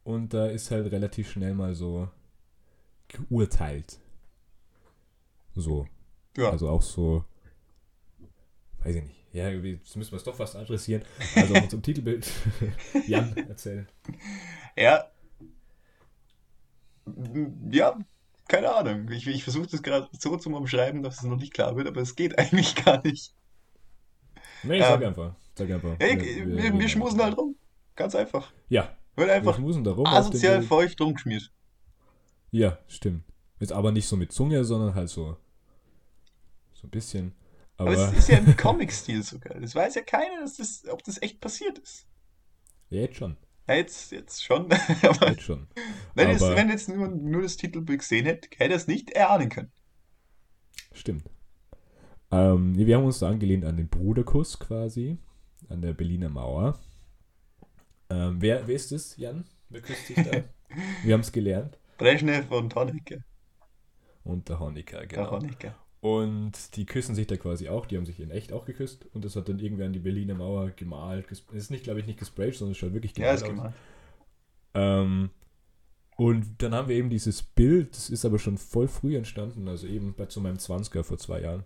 und da ist halt relativ schnell mal so geurteilt. So. Ja. Also auch so, weiß ich nicht. Ja, jetzt müssen wir es doch fast adressieren. Also auch zum Titelbild. [LAUGHS] Jan, erzähl. Ja, ja, keine Ahnung. Ich, ich versuche das gerade so zu umschreiben, dass es noch nicht klar wird, aber es geht [LAUGHS] eigentlich gar nicht. Nee, sag ähm, einfach. Sag einfach. Ey, wir, wir, wir, wir schmusen halt rum. Ganz einfach. Ja. Wird einfach wir schmusen da rum asozial feucht rumgeschmiert. Ja, stimmt. Jetzt aber nicht so mit Zunge, sondern halt so. So ein bisschen. Aber, aber es ist ja im [LAUGHS] Comic-Stil sogar. Das weiß ja keiner, das, ob das echt passiert ist. Ja, jetzt schon. Ja, jetzt, jetzt schon. [LAUGHS] aber jetzt schon. Wenn, es, wenn jetzt nur, nur das Titelbild gesehen hätte, hätte er es nicht erahnen können. Stimmt. Ähm, wir haben uns angelehnt an den Bruderkuss quasi, an der Berliner Mauer. Ähm, wer, wer ist es, Jan? Wer küsst sich da? [LAUGHS] wir haben es gelernt. Brezhnev und Honecker. Und der Honecker, genau. Der Honecker. Und die küssen sich da quasi auch, die haben sich in echt auch geküsst und das hat dann irgendwer an die Berliner Mauer gemalt. Das ist nicht, glaube ich, nicht gesprayt, sondern es schaut wirklich gemalt ja, ist gemalt. Ähm, und dann haben wir eben dieses Bild, das ist aber schon voll früh entstanden, also eben bei zu meinem 20er vor zwei Jahren.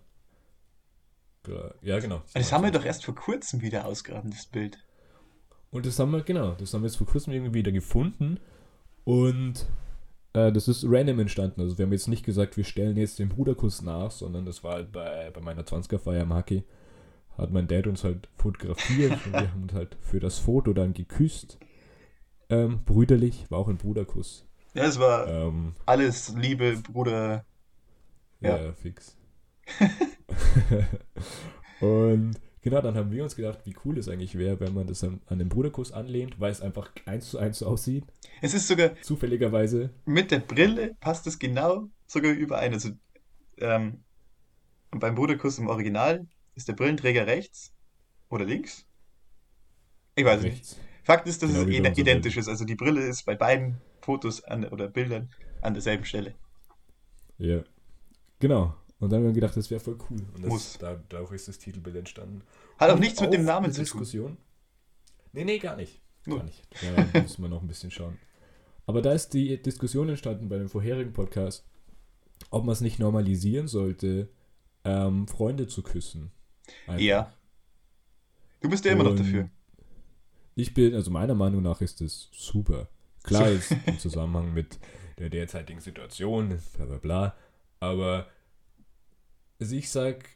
Ja, genau. Das, das haben wir doch erst vor kurzem wieder ausgraben, das Bild. Und das haben wir, genau, das haben wir jetzt vor kurzem irgendwie wieder gefunden und äh, das ist random entstanden. Also wir haben jetzt nicht gesagt, wir stellen jetzt den Bruderkuss nach, sondern das war halt bei, bei meiner 20er-Feier im Hockey. Hat mein Dad uns halt fotografiert und wir [LAUGHS] haben uns halt für das Foto dann geküsst. Ähm, brüderlich, war auch ein Bruderkuss. Ja, es war ähm, alles Liebe, Bruder. Ja, ja fix. [LAUGHS] und Genau, dann haben wir uns gedacht, wie cool es eigentlich wäre, wenn man das an, an den Bruderkuss anlehnt, weil es einfach eins zu eins so aussieht. Es ist sogar. Zufälligerweise. Mit der Brille passt es genau sogar überein. Also ähm, beim Bruderkuss im Original ist der Brillenträger rechts oder links? Ich weiß rechts. nicht. Fakt ist, dass Genau es identisch ist. Also die Brille ist bei beiden Fotos an, oder Bildern an derselben Stelle. Ja. Genau. Und dann haben wir gedacht, das wäre voll cool. Und das. Da, dadurch ist das Titelbild entstanden. Hat auch Und nichts mit dem Namen zu tun. Diskussion. Nee, nee, gar nicht. Gar nicht. Da [LAUGHS] müssen wir noch ein bisschen schauen. Aber da ist die Diskussion entstanden bei dem vorherigen Podcast, ob man es nicht normalisieren sollte, ähm, Freunde zu küssen. Einfach. Ja. Du bist ja immer noch dafür. Ich bin, also meiner Meinung nach ist es super. Klar ist im Zusammenhang mit der derzeitigen Situation, bla bla bla. Aber also ich sag,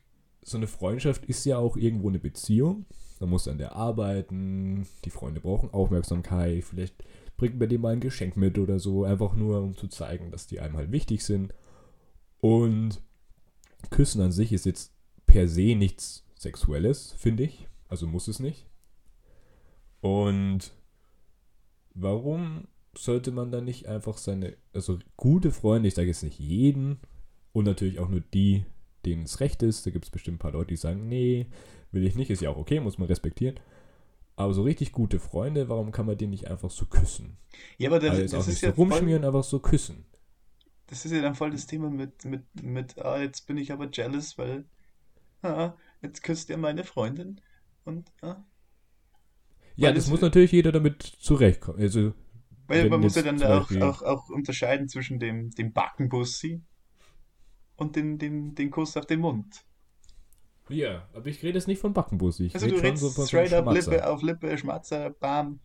so eine Freundschaft ist ja auch irgendwo eine Beziehung. Man muss an der arbeiten, die Freunde brauchen Aufmerksamkeit, vielleicht bringt man dem mal ein Geschenk mit oder so, einfach nur um zu zeigen, dass die einem halt wichtig sind. Und Küssen an sich ist jetzt per se nichts Sexuelles, finde ich. Also muss es nicht. Und warum sollte man dann nicht einfach seine, also gute Freunde, ich sage jetzt nicht jeden, und natürlich auch nur die, denen es recht ist. Da gibt es bestimmt ein paar Leute, die sagen, nee, will ich nicht, ist ja auch okay, muss man respektieren. Aber so richtig gute Freunde, warum kann man die nicht einfach so küssen? Ja, aber das, Also jetzt auch das nicht ist so ja voll, rumschmieren, einfach so küssen. das ist ja dann voll das Thema mit, mit, mit, ah, jetzt bin ich aber jealous, weil, ah, jetzt küsst ihr meine Freundin und, ah. Ja, das das- muss natürlich jeder damit zurechtkommen. Also, Weil man muss ja dann auch, auch, auch unterscheiden zwischen dem, dem Backenbussi und den, den, den Kuss auf den Mund. ja, aber ich rede jetzt nicht von Backenbussi. Ich Also rede du redest so so straight up. Lippe auf Lippe, Schmatzer, bam.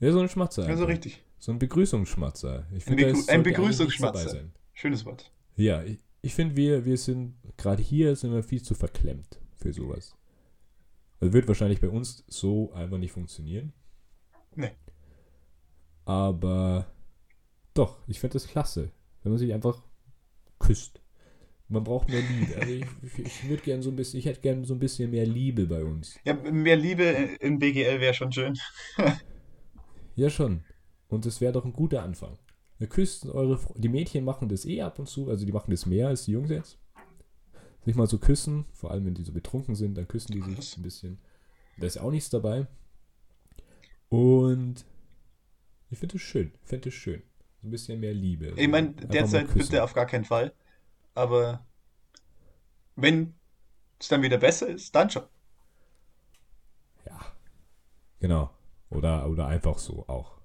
Ja, so ein Schmatzer. Also einfach. richtig. So ein Begrüßungsschmatzer. Ich Ein Begrü- ein Begrüßungsschmatzer. Schönes Wort. Ja, ich, ich finde, wir, wir sind, gerade hier sind wir viel zu verklemmt für sowas. Also wird wahrscheinlich bei uns so einfach nicht funktionieren. Nee. Aber doch, ich finde das klasse, wenn man sich einfach küsst. Man braucht mehr Liebe. Also ich, ich, ich würde gerne so ein bisschen, ich hätte gerne so ein bisschen mehr Liebe bei uns. Ja, mehr Liebe in BGL wäre schon schön. Ja, schon. Und das wäre doch ein guter Anfang. Ihr küsst eure Fre- Die Mädchen machen das eh ab und zu, also die machen das mehr als die Jungs jetzt. Sich mal so küssen, vor allem wenn die so betrunken sind, dann küssen die Was? sich ein bisschen. Da ist auch nichts dabei. Und ich finde es schön. Ich finde es schön. So ein bisschen mehr Liebe. Ich meine, derzeit küssen. bitte auf gar keinen Fall. Aber wenn es dann wieder besser ist, dann schon. Ja. Genau. Oder, oder einfach so auch.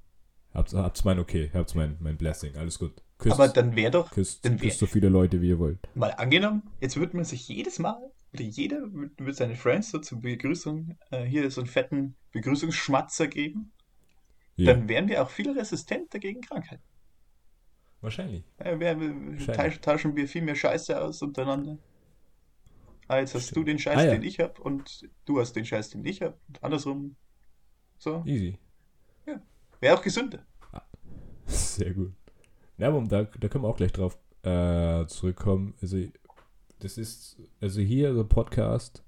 Habt's, habt's mein Okay, habt's mein, mein Blessing. Alles gut. Küsst, Aber dann wäre doch, küsst, dann wär- küsst so viele Leute, wie ihr wollt. mal angenommen, jetzt würde man sich jedes Mal, oder jeder würde würd seine Friends so zur Begrüßung äh, hier so einen fetten Begrüßungsschmatzer geben. Ja, Dann wären wir auch viel resistenter gegen Krankheiten. Wahrscheinlich. Ja, wir, wir tauschen, tauschen wir viel mehr Scheiße aus untereinander. Ah, jetzt hast du den Scheiß, Ah, ja. den ich hab und du hast den Scheiß, den ich hab. Und andersrum. So. Easy. Wäre auch gesünder. Sehr gut. Ja, aber da, da können wir auch gleich drauf äh, zurückkommen. Also, das ist, also hier, so Podcast,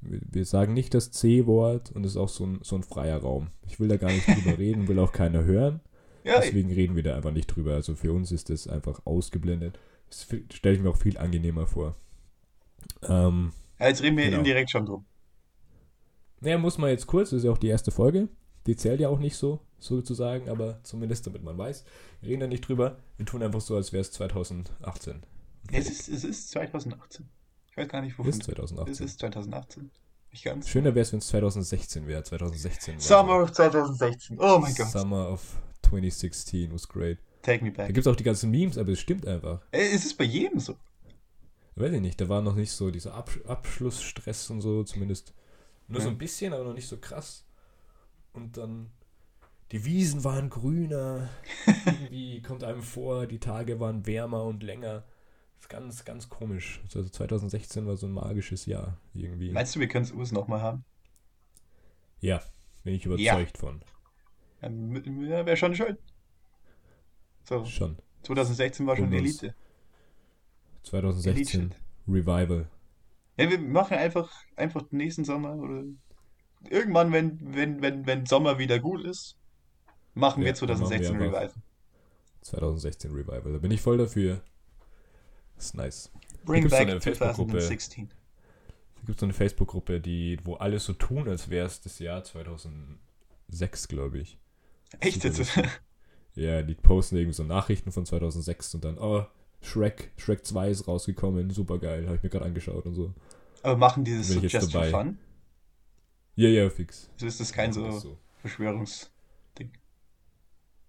wir, wir sagen nicht das C-Wort und es ist auch so ein, so ein freier Raum. Ich will da gar nicht drüber [LAUGHS] reden, will auch keiner hören. Ja, Deswegen reden wir da einfach nicht drüber. Also für uns ist das einfach ausgeblendet. Das stelle ich mir auch viel angenehmer vor. Ähm, ja, jetzt reden wir Genau. indirekt schon drum. naja, muss man jetzt kurz, das ist ja auch die erste Folge. Die zählt ja auch nicht so, sozusagen, aber zumindest damit man weiß. Wir reden da nicht drüber. Wir tun einfach so, als wäre es 2018. Es ist, es ist 2018. Ich weiß gar nicht, wovon. Ist 2018. Es ist 2018. Nicht ganz. Schöner wäre es, wenn es 2016 wäre. 2016 war Summer of 2016. Oh mein Gott. Summer of 2016 was great. Take me Da back. gibt es auch die ganzen Memes, aber es stimmt einfach. Äh, Es ist bei jedem so. Weiß ich nicht, da war noch nicht so dieser Absch Abschlussstress und so, zumindest nur so Ja. ein bisschen, aber noch nicht so krass. Und dann, die Wiesen waren grüner, [LAUGHS] irgendwie kommt einem vor, die Tage waren wärmer und länger. Das ist ganz, ganz komisch. Also 2016 war so ein magisches Jahr irgendwie. Meinst du, wir können es US nochmal haben? Ja, bin ich überzeugt von. Ja, wäre schon schön. So, Schon. 2016 war schon Bonus. Elite. 2016 Elite. Revival. Ja, wir machen einfach, einfach den nächsten Sommer oder irgendwann, wenn, wenn, wenn, wenn Sommer wieder gut ist, machen Ja, wir dann machen wir 2016 einfach- Revival. 2016 Revival. Da bin ich voll dafür. Das ist nice. Bring so back eine Facebook-Gruppe. 2016. Da gibt es so eine Facebook-Gruppe, die, wo alle so tun, als wäre es das Jahr 2017 2006, glaube ich. Echt jetzt? Ja, die posten irgendwie so Nachrichten von 2006 und dann, oh, Shrek, Shrek 2 ist rausgekommen, super geil, habe ich mir gerade angeschaut und so. Aber machen die das Bin so just for fun? Ja, ja, fix. Also ist das kein Ja, so ist Verschwörungs...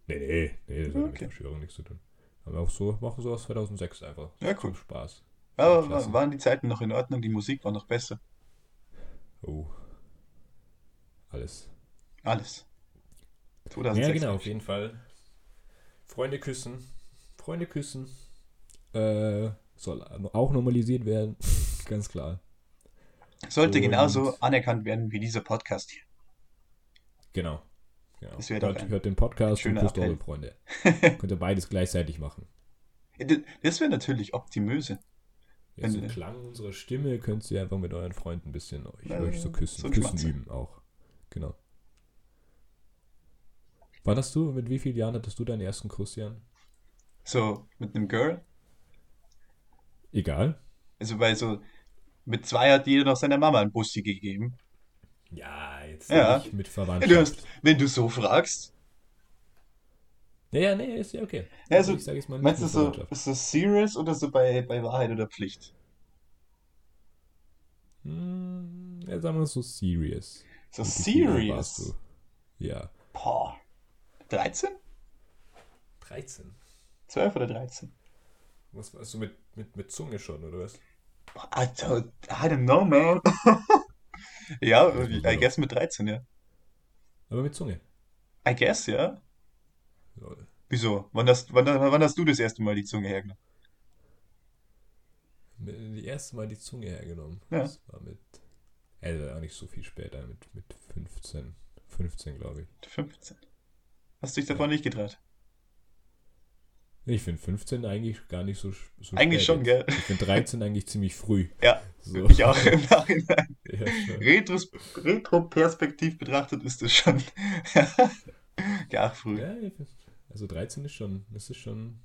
Nee, nee, nee, das hat mit Okay. Verschwörung nichts zu tun. Aber auch so, machen so aus 2006 einfach. Ja, cool. Spaß. Aber Klasse. wa- waren die Zeiten noch in Ordnung? Die Musik war noch besser. Oh. Alles. Alles. 2006. Ja, genau, auf jeden Fall. Freunde küssen. Freunde küssen. Äh, soll auch normalisiert werden. [LAUGHS] Ganz klar. Sollte Und- genauso anerkannt werden wie dieser Podcast hier. Genau. genau. Das hört, ein hört den Podcast und küsst eure Freunde. [LAUGHS] Könnt ihr beides gleichzeitig machen. Ja, Das wäre natürlich optimöse. Wenn- den Klang unserer Stimme könnt ihr einfach mit euren Freunden ein bisschen euch, Ja, euch so küssen. so küssen üben auch. Genau. Wann hast du, mit wie vielen Jahren hattest du deinen ersten Kuss, Jan? So mit einem Girl. Egal. Also weil so mit zwei hat jeder noch seiner Mama einen Bussi gegeben. Ja, jetzt Ja. nicht mit Ja, Verwandtschaft. du hast, wenn du so fragst. Ja, ja, nee, ist ja okay. Ja, also, ich sage jetzt mal Meinst du so, ist das serious oder so bei, bei Wahrheit oder Pflicht? Hm, ja, sagen wir so serious. So serious? Ja. Boah. 13? 13. 12 oder 13? Was warst du mit, mit, mit Zunge schon, oder was? Boah, Alter, I don't know, man. [LAUGHS] ja, I guess mit 13, ja. Aber mit Zunge. I guess, ja. Lol. Wieso? Wann hast, wann, wann hast du das erste Mal die Zunge hergenommen? Die erste Mal die Zunge hergenommen. Ja. Das war mit. Also auch nicht so viel später, mit, mit 15. 15, glaube ich. 15. Hast du dich davon nicht getraut? Ich finde 15 eigentlich gar nicht so, so Eigentlich schon, jetzt. gell? Ich finde 13 [LAUGHS] eigentlich ziemlich früh. Ja, So. ich auch im Nachhinein. [LAUGHS] Ja. Retros, Retro-Perspektiv betrachtet ist es schon [LAUGHS] gar früh. Ja, also 13 ist schon, das ist schon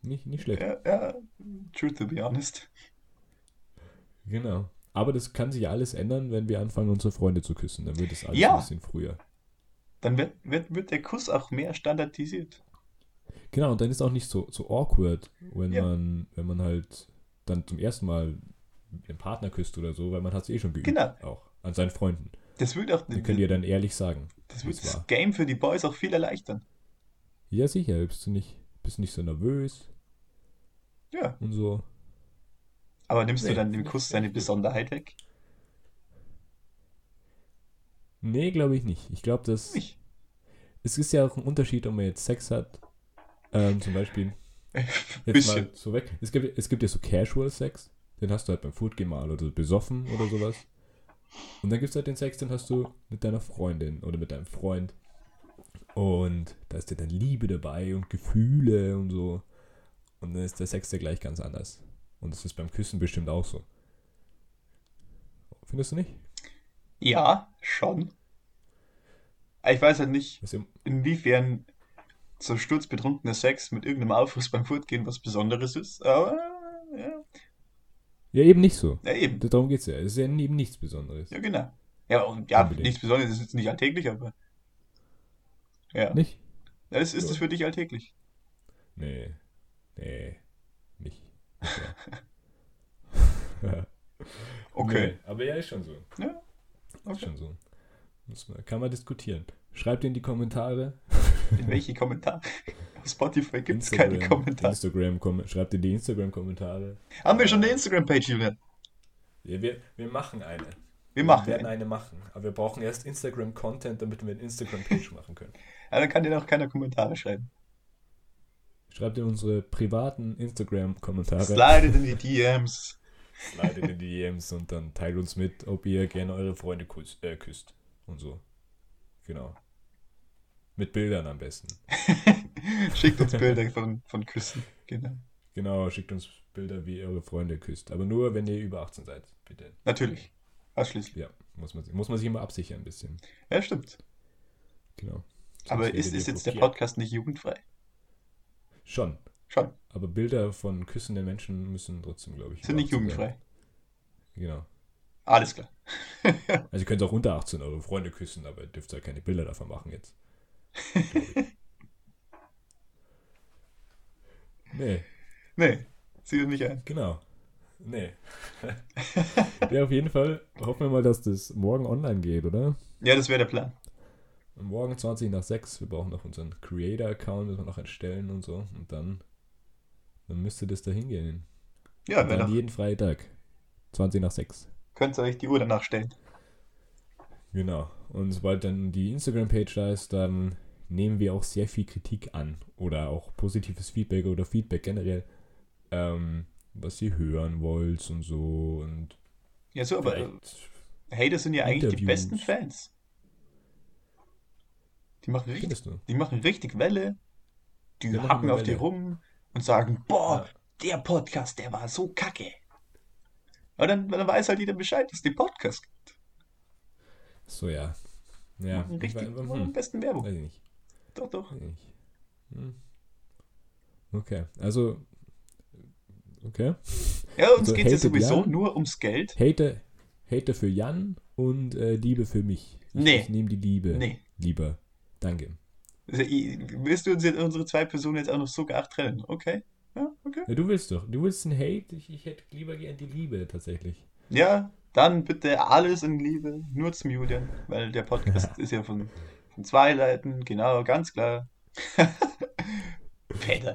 nicht, nicht schlecht. Ja, ja, true to be honest. Genau. Aber das kann sich alles ändern, wenn wir anfangen, unsere Freunde zu küssen. Dann wird es alles Ja. ein bisschen früher. Dann wird, wird, wird der Kuss auch mehr standardisiert. Genau, und dann ist auch nicht so, so awkward, wenn Ja. man, wenn man halt dann zum ersten Mal den Partner küsst oder so, weil man hat es eh schon geübt. Genau. Auch an seinen Freunden. Das wird auch Die können dir dann ehrlich sagen. das, es das war. Game für die Boys auch viel erleichtern. Ja, sicher, bist du nicht, bist nicht so nervös Ja. und so. Aber nimmst du Nee, dann dem Kuss seine. Besonderheit weg? Nee, glaube ich nicht. Ich glaube, dass Nicht. es ist ja auch ein Unterschied, ob man jetzt Sex hat. Ähm, zum Beispiel [LAUGHS] Jetzt mal so weg. Es gibt, es gibt ja so Casual Sex, den hast du halt beim Food mal oder besoffen oder sowas. Und dann gibt es halt den Sex, den hast du mit deiner Freundin oder mit deinem Freund. Und da ist ja dann Liebe dabei und Gefühle und so. Und dann ist der Sex ja gleich ganz anders. Und das ist beim Küssen bestimmt auch so. Findest du nicht? Ja, schon. Ich weiß halt nicht, Das inwiefern so sturzbetrunkener Sex mit irgendeinem Aufriss beim Fortgehen was Besonderes ist. Aber ja, ja, eben nicht so. ja eben. Darum geht es ja. Es ist ja eben nichts Besonderes. Ja, genau. Ja, und ja, Unbedingt. nichts Besonderes ist jetzt nicht alltäglich, aber. Ja. Nicht? Ja, ist, ist Ja. es für dich alltäglich? Nee. Nee. Nicht. [LAUGHS] nicht ja. [LAUGHS] Okay. Nee, aber ja, ist schon so. Ja. Ist okay. schon so. Muss man, kann man diskutieren. Schreibt in die Kommentare. In welche Kommentare? Auf Spotify gibt es keine Kommentare. Instagram, kom schreibt in die Instagram-Kommentare. Haben wir schon eine Instagram-Page, Julian? Ja, wir, wir machen eine. Wir machen werden eine. eine machen. Aber wir brauchen erst Instagram-Content, damit wir eine Instagram-Page [LAUGHS] machen können. Ja, dann kann dir auch keiner Kommentare schreiben. Schreibt in unsere privaten Instagram-Kommentare. Slidet in die DMs. Leitet in die DMs und dann teilt uns mit, ob ihr gerne eure Freunde küss, äh, küsst. Und so. Genau. Mit Bildern am besten. [LAUGHS] Schickt uns Bilder von, von Küssen. Genau. Genau, schickt uns Bilder, wie ihr eure Freunde küsst. Aber nur, wenn ihr über 18 seid, bitte. Natürlich. Ausschließlich. Ja, muss man, muss man sich immer absichern ein bisschen. Ja, stimmt. Genau. Sonst Aber ist, ist jetzt der. Podcast nicht jugendfrei? Schon. Schon. Aber Bilder von küssenden Menschen müssen trotzdem, glaube ich. Sind nicht 18 jugendfrei. sein. Genau. Alles klar. [LAUGHS] Also ihr könnt auch unter 18 eure Freunde küssen, aber ihr dürft ja keine Bilder davon machen jetzt. [LAUGHS] nee, Nee, das nicht ein. genau. Nee. [LAUGHS] ja, auf jeden Fall hoffen wir mal, dass das morgen online geht, oder? Ja, das wäre der Plan. Und morgen 20 nach 6. Wir brauchen noch unseren Creator-Account, müssen wir noch erstellen und so. Und dann, dann müsste das da hingehen. Ja, wäre dann jeden Freitag. 20 nach 6. Könnt ihr euch die Uhr danach stellen. Genau. Und sobald dann die Instagram-Page da ist, dann nehmen wir auch sehr viel Kritik an. Oder auch positives Feedback oder Feedback generell. Ähm, was ihr hören wollt und so. Und Ja, so, aber äh, Hater sind ja eigentlich die Interviews. besten Fans. Die machen richtig, die machen richtig Welle. Die Die hacken auf Welle. rum und sagen, boah, Ja. der Podcast, der war so kacke. Aber dann, dann weiß halt jeder Bescheid, dass es den Podcast gibt. So, ja. Ja, richtig, machen am hm, besten Werbung. weiß ich nicht. Doch, doch. Hm. Okay, also. Okay. Ja, uns Also geht es ja sowieso Jan? nur ums Geld. Hater, Hater für Jan und äh, Liebe für mich. Ich, Nee. ich nehme die Liebe. Nee. Lieber. Danke. Willst du uns jetzt, unsere zwei Personen jetzt auch noch so gar trennen? Okay. Ja, okay. Ja, du willst doch. Du willst einen Hate. Ich, ich hätte lieber gern die Liebe tatsächlich. Ja, dann bitte alles in Liebe, nur zum Julian, weil der Podcast ist ja von, von zwei Seiten, genau, ganz klar. [LAUGHS] Peter.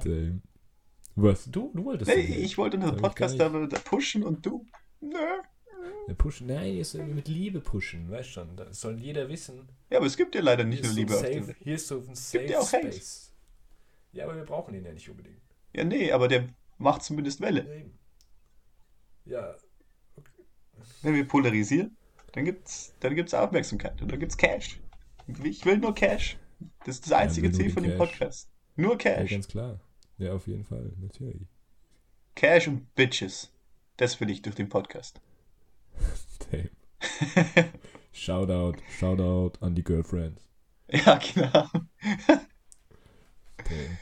Was? Du, du wolltest. Nee, ich wollte unseren Podcast aber da pushen und du. Nö. Ja, pushen. Nein, ist irgendwie mit Liebe pushen. Weißt schon. Da soll jeder wissen. Ja, aber es gibt ja leider Hier nicht ist nur so Liebe safe. Hier ist so ein Safe ja auch. Space. Ja, aber wir brauchen ihn ja nicht unbedingt. Ja, nee, aber der macht zumindest Welle. Ja. Ja, Wenn wir polarisieren, dann gibt's, dann gibt's Aufmerksamkeit und dann gibt's Cash. Ich will nur Cash. Das ist das einzige nur Ziel von dem Cash. Podcast. Nur ja, Cash. ganz klar. Ja, auf jeden Fall. Natürlich. Cash und Bitches. Das will ich durch den Podcast. [LAUGHS] Damn. Shoutout, Shoutout an die Girlfriends. [LAUGHS] Ja, genau. [LAUGHS] Damn.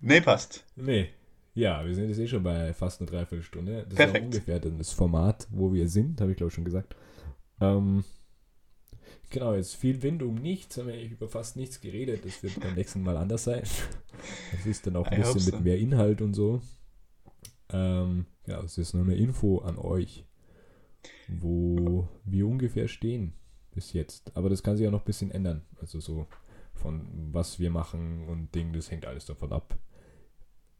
Nee, passt. Nee. Ja, wir sind jetzt eh schon bei fast einer Dreiviertelstunde. Das ist Perfekt. auch ungefähr dann das Format, wo wir sind, habe ich glaube ich schon gesagt. Ähm, genau, jetzt viel Wind um nichts, haben wir eigentlich über fast nichts geredet. Das wird beim nächsten Mal anders sein. Das ist dann auch ein I bisschen so. mit mehr Inhalt und so. Ähm, ja, das ist nur eine Info an euch, wo wir ungefähr stehen bis jetzt. Aber das kann sich auch noch ein bisschen ändern. Also so von was wir machen und Ding, das hängt alles davon ab,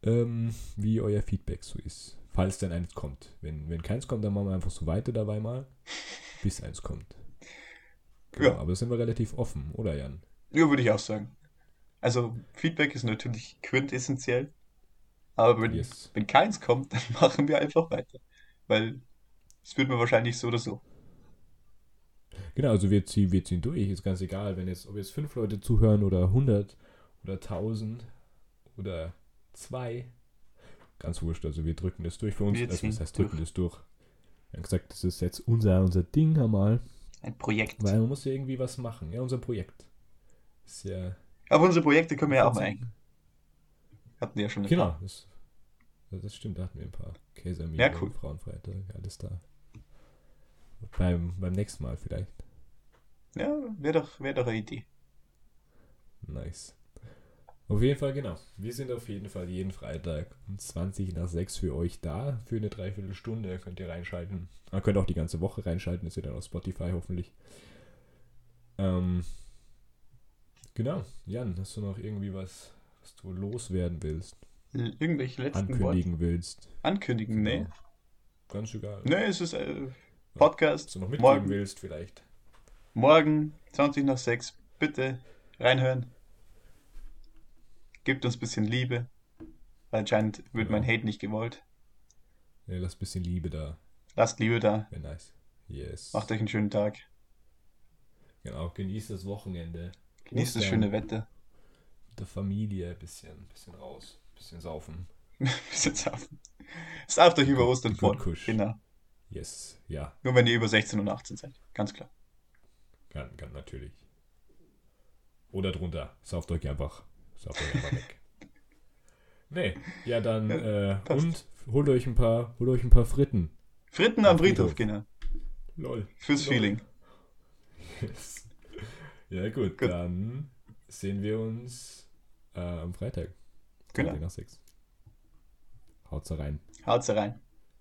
ähm, wie euer Feedback so ist. Falls dann eins kommt. Wenn, wenn keins kommt, dann machen wir einfach so weiter dabei mal, bis eins kommt. Genau, Ja. Aber sind wir relativ offen, oder Jan? Ja, würde ich auch sagen. Also, Feedback ist natürlich quintessentiell. Aber wenn, Yes. wenn keins kommt, [LAUGHS] dann machen wir einfach weiter. Weil es wird mir wahrscheinlich so oder so. Genau, also wir ziehen, wir ziehen durch, ist ganz egal, wenn jetzt, ob jetzt fünf Leute zuhören oder 100 oder 1000 oder zwei, ganz wurscht, also wir drücken das durch für uns, Wir also das heißt drücken durch. das durch. Wir haben gesagt, das ist jetzt unser, unser Ding einmal, Ein Projekt. weil man muss ja irgendwie was machen, ja, unser Projekt. Ist ja, Aber unsere Projekte können wir ja auch ein. Hatten wir ja schon genau, das, das stimmt, da hatten wir ein paar Käse, Ja, cool. Frauenfreitag, alles da. Beim, beim nächsten Mal vielleicht. Ja, wäre doch, wär doch eine Idee. Nice. Auf jeden Fall, genau. Wir sind auf jeden Fall jeden Freitag um 20 nach 6 für euch da. Für eine Dreiviertelstunde könnt ihr reinschalten. Ihr könnt auch die ganze Woche reinschalten. Ist ja dann auf Spotify hoffentlich. Ähm, genau. Jan, hast du noch irgendwie was, was du loswerden willst? Irgendwelche letzten Ankündigen willst? ankündigen? Nee. Genau. Ganz egal. Nee, es ist äh, Podcast. Was du noch mitgeben Morgen, willst vielleicht. morgen, 20 nach 6. Bitte reinhören. Gebt uns ein bisschen Liebe. Weil anscheinend wird mein Genau. Hate nicht gewollt. Ja, lass ein bisschen Liebe da. Lasst Liebe da. Wäre nice. Yes. Macht euch einen schönen Tag. Genau, genießt das Wochenende. Genießt das schöne Wetter. mit der Familie ein bisschen, bisschen raus, bisschen saufen. [LAUGHS] Bisschen saufen. Sauft euch über Ostern vor. Genau. Yes, ja, Nur wenn ihr über 16 und 18 seid. Ganz klar. kann, kann natürlich. Oder drunter, sauft euch einfach, sauft euch einfach weg. [LAUGHS] Nee, ja dann, äh, passt. und holt euch ein paar, holt euch ein paar Fritten. Fritten am Friedhof, genau. Lol. Fürs Lol. Feeling. Yes. Ja, gut, Gut. dann sehen wir uns äh, am Freitag. Genau. Nach 6. Haut's rein. Haut's rein.